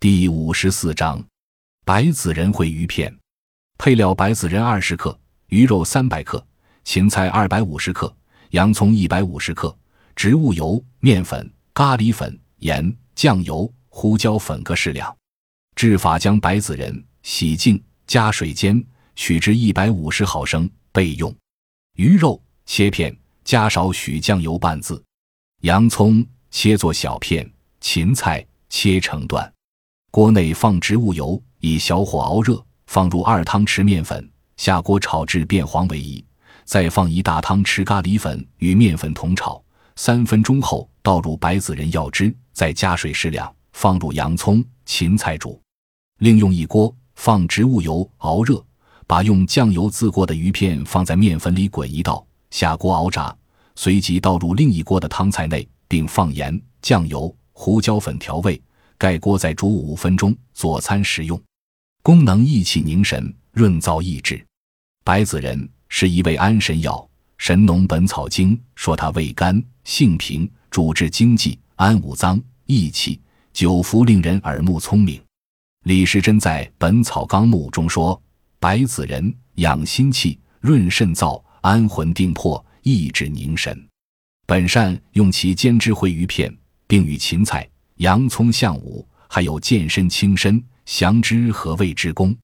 第五十四章，白子仁烩鱼片。配料：白子仁二十克，鱼肉三百克，芹菜二百五十克，洋葱一百五十克，植物油、面粉、咖喱粉、盐、酱油、胡椒粉各适量。制法：将白子仁洗净，加水煎，取至一百五十毫升备用。鱼肉切片，加少许酱油拌渍。洋葱切作小片，芹菜切成段。锅内放植物油，以小火熬热，放入二汤匙面粉，下锅炒至变黄为宜。再放一大汤匙咖喱粉与面粉同炒三分钟后，倒入白子仁药汁，再加水适量，放入洋葱、芹菜煮。另用一锅放植物油熬热，把用酱油渍过的鱼片放在面粉里滚一道，下锅熬炸，随即倒入另一锅的汤菜内，并放盐、酱油、胡椒粉调味。盖锅再煮五分钟，佐餐食用。功能益气凝神、润燥益智。白子仁是一味安神药，《神农本草经》说它味甘性平，主治经济、安五脏、益气，久服令人耳目聪明。李时珍在《本草纲目》中说：“白子仁养心气、润肾燥、安魂定魄、益智凝神。”本善用其煎汁烩鱼片，并与芹菜。洋葱相武，还有健身轻身、降脂和胃之功。